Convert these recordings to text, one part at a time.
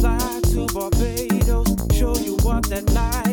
Don't what me wondering.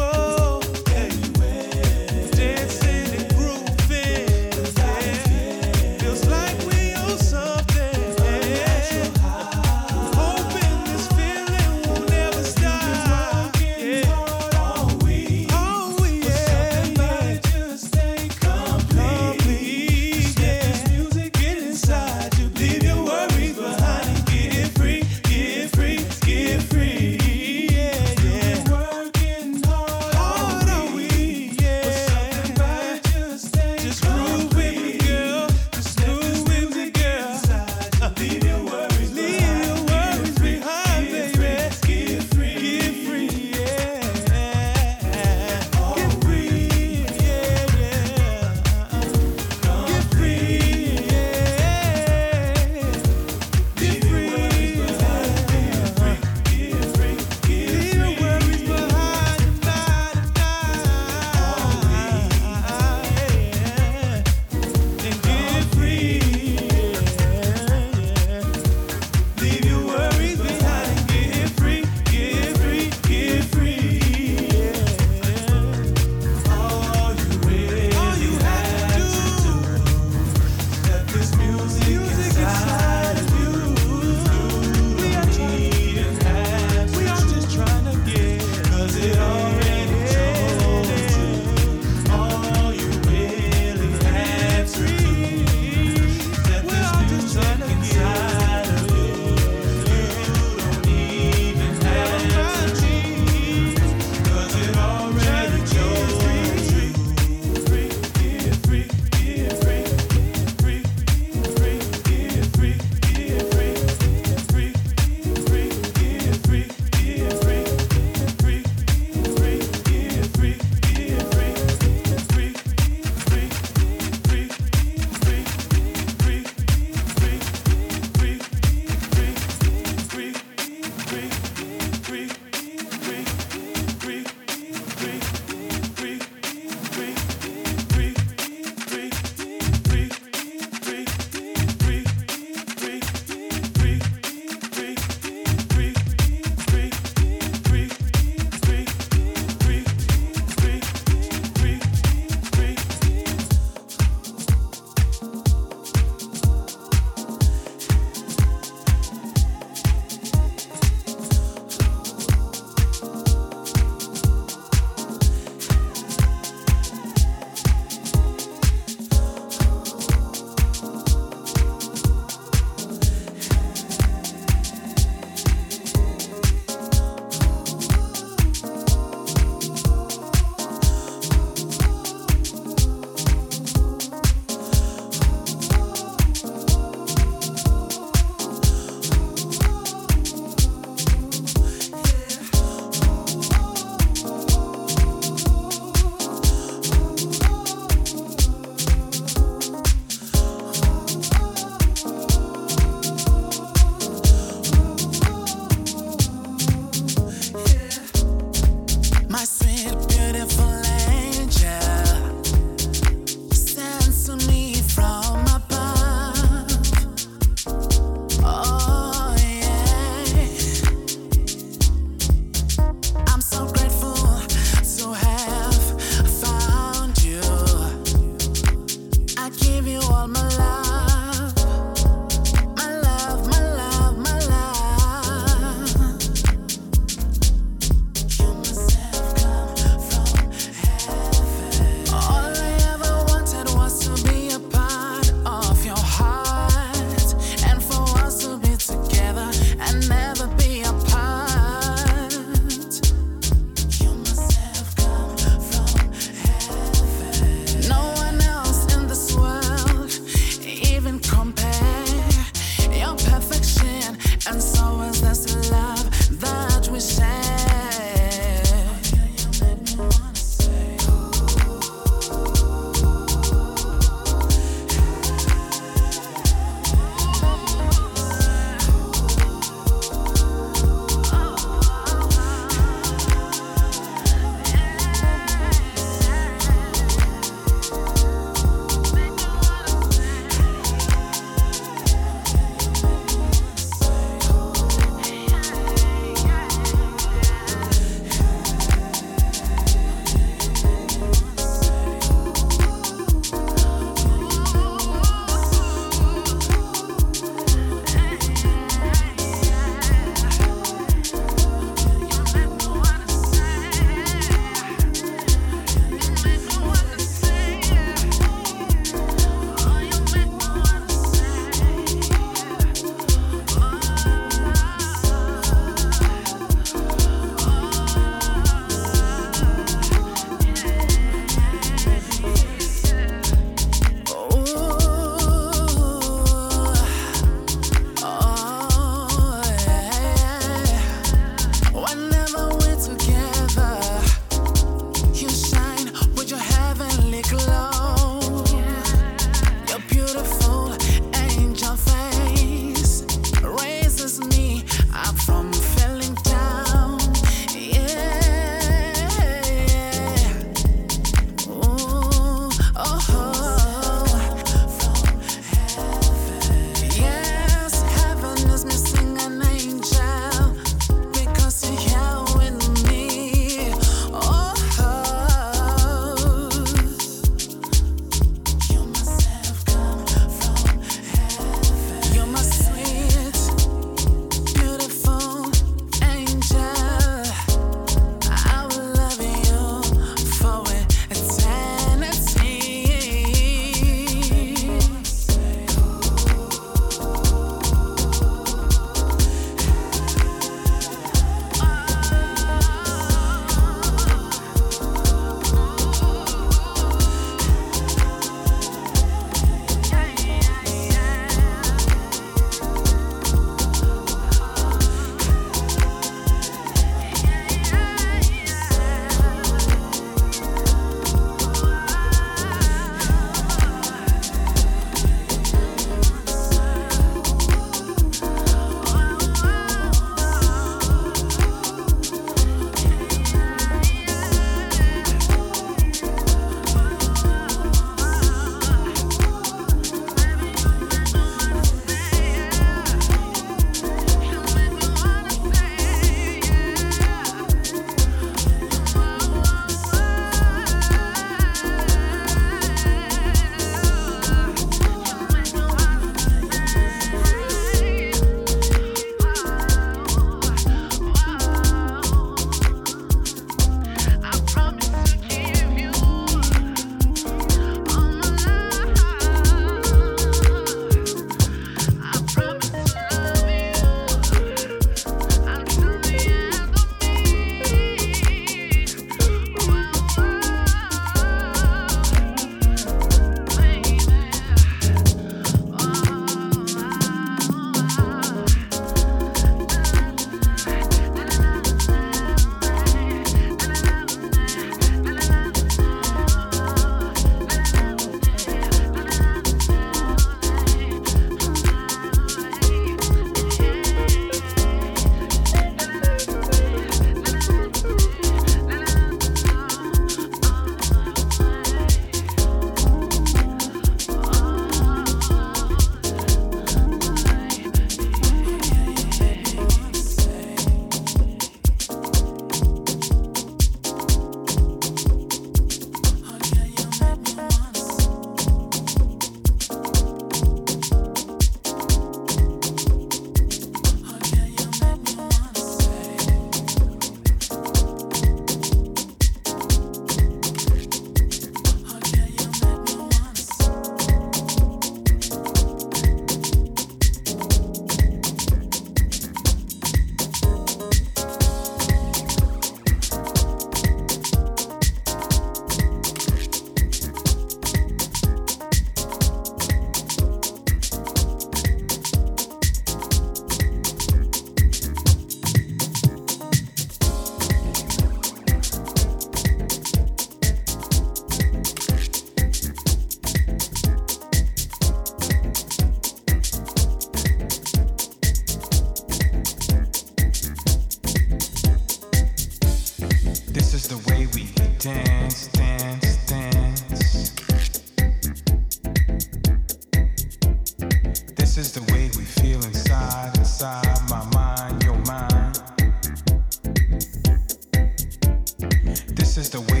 is the way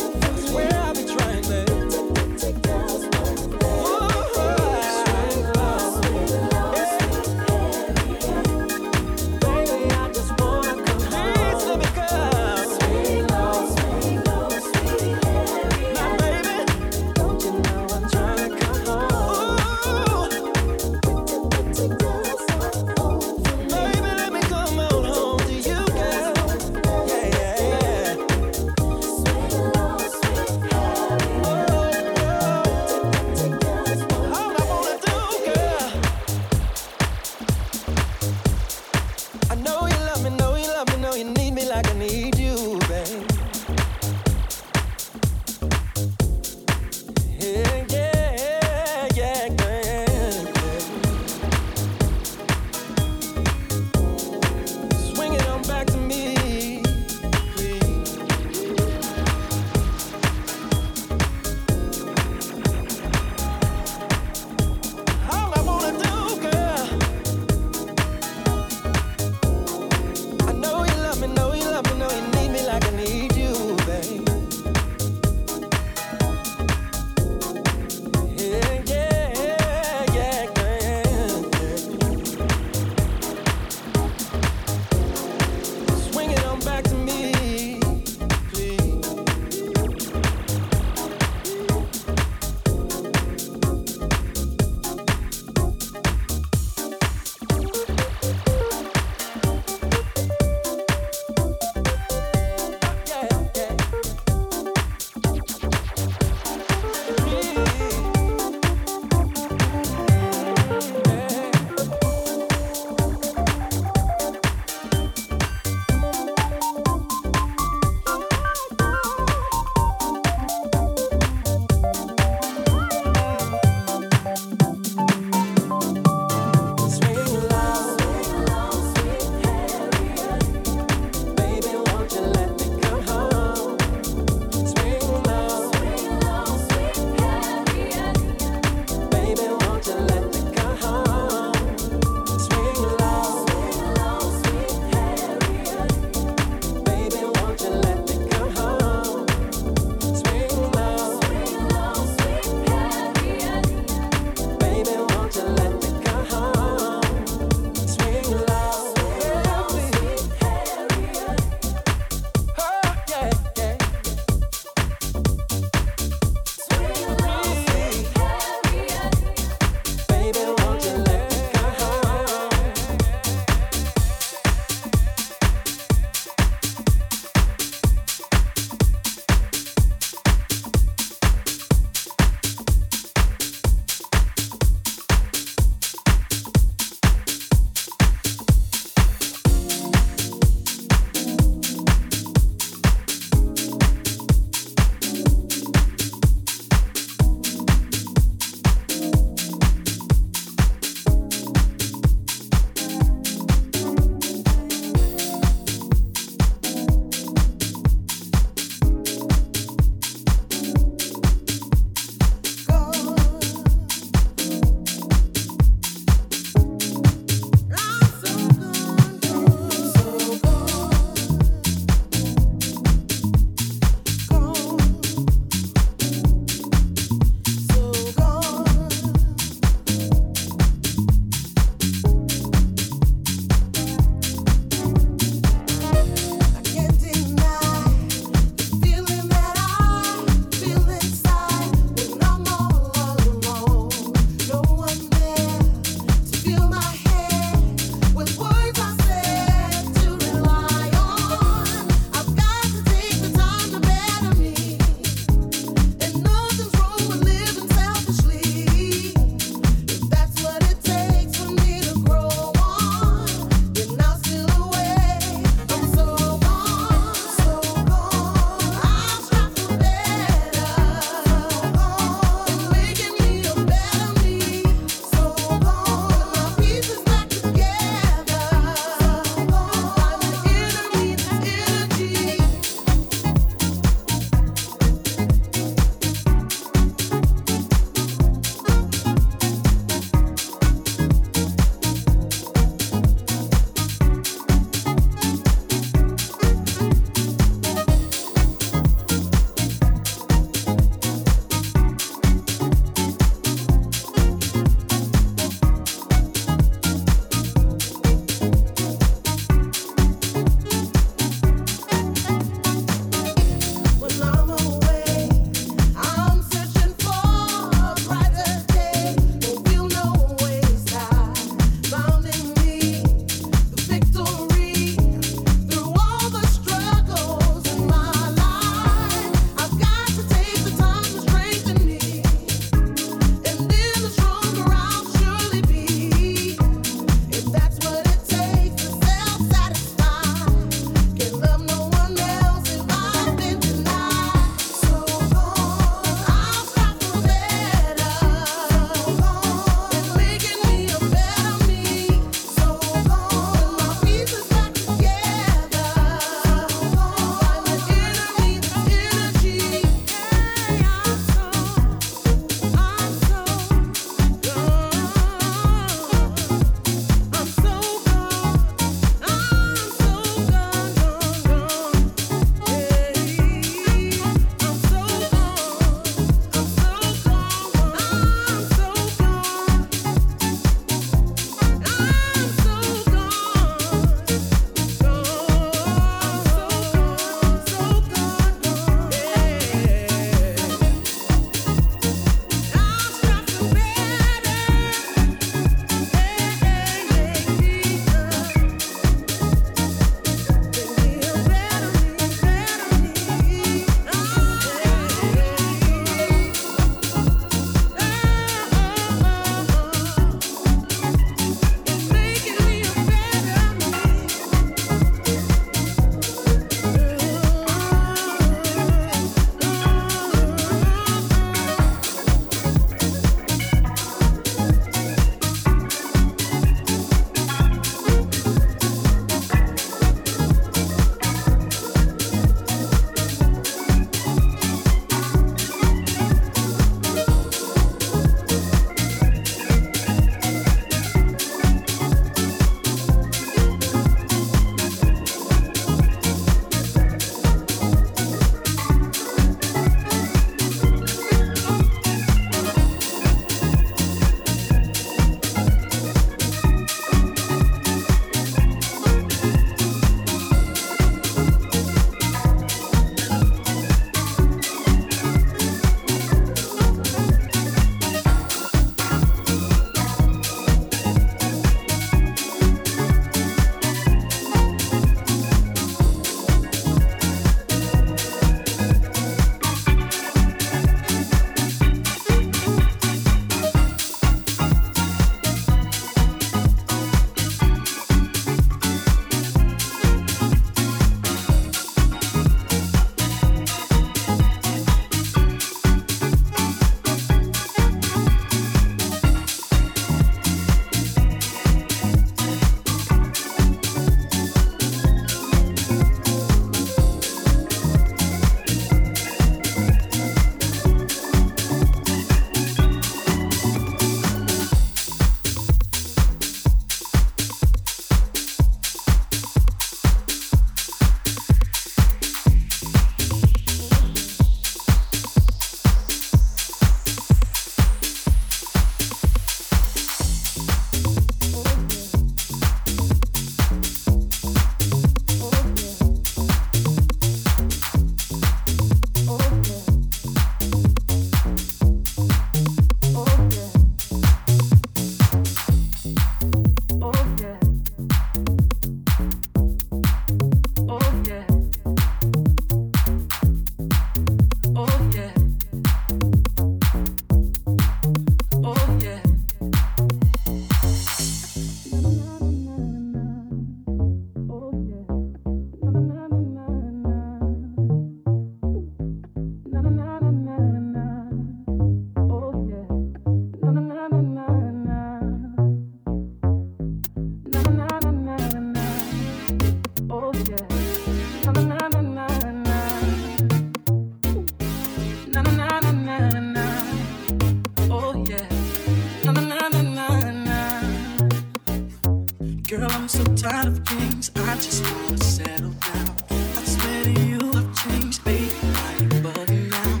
tired of kings. I just wanna settle down. I swear to you, I've changed, baby. I ain't bugging now.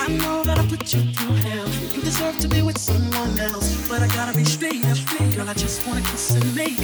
I know that I put you through hell. You deserve to be with someone else, but I gotta be straight up. Girl, I just wanna kiss and make.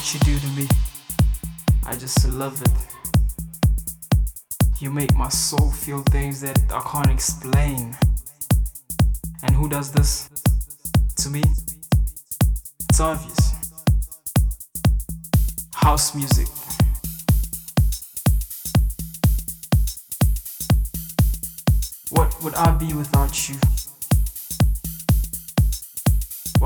what you do to me. I just love it. You make my soul feel things that I can't explain. And who does this? To me, it's obvious. House music. What would I be without you?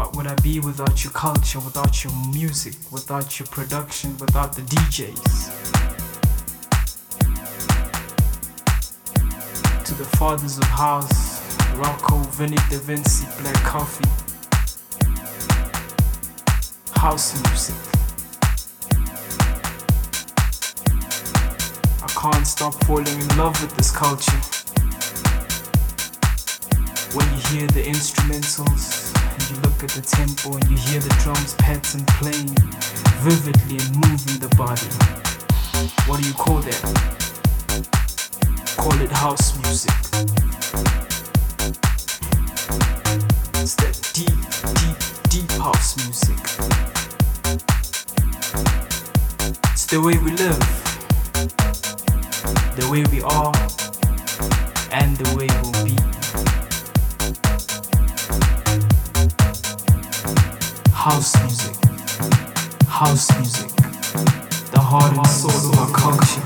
What would I be without your culture, without your music, without your production, without the DJs? To the fathers of house, Rocco, Vinny Da Vinci, Black Coffee, house music. I can't stop falling in love with this culture. When you hear the instrumentals, and you look at the tempo and you hear the drums pattern playing vividly and moving the body. What do you call that? Call it house music. It's that deep, deep, deep house music. It's the way we live, the way we are, and the way we'll be. House music, house music, the heart and soul of our culture.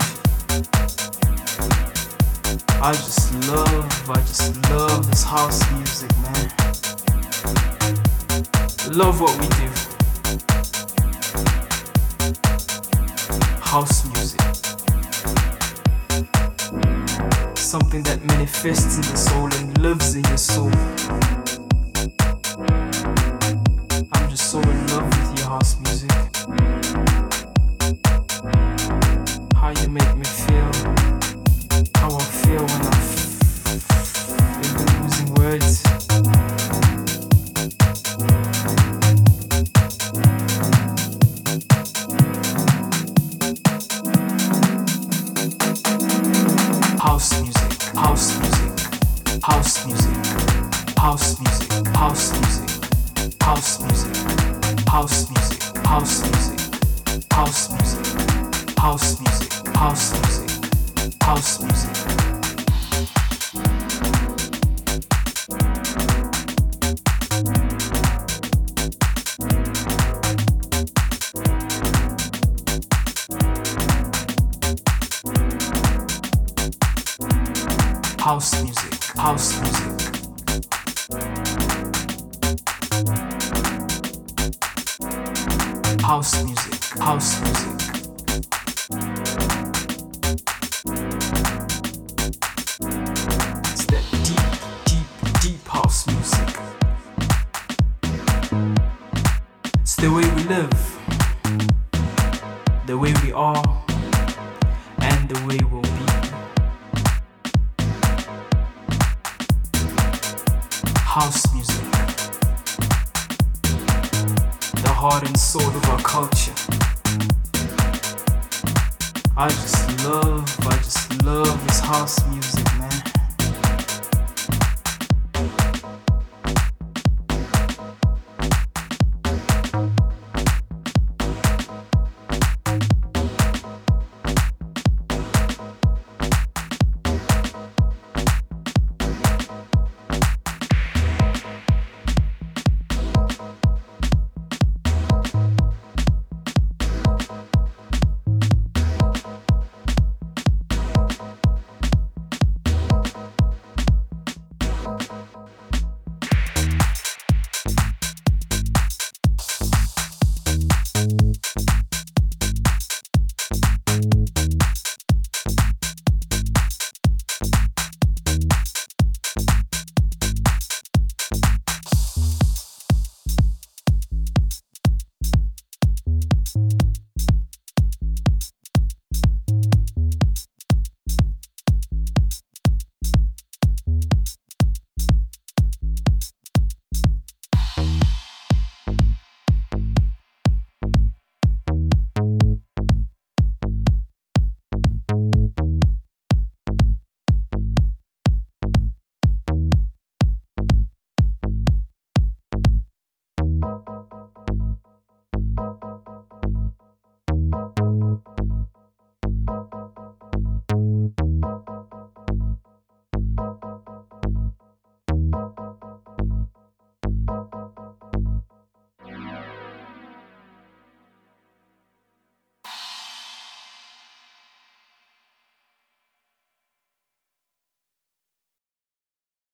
I just love, I just love this house music, man. Love what we do. House music. Something that manifests in the soul and lives in your soul. House music, the heart and soul of our culture. I just love, I just love this house music.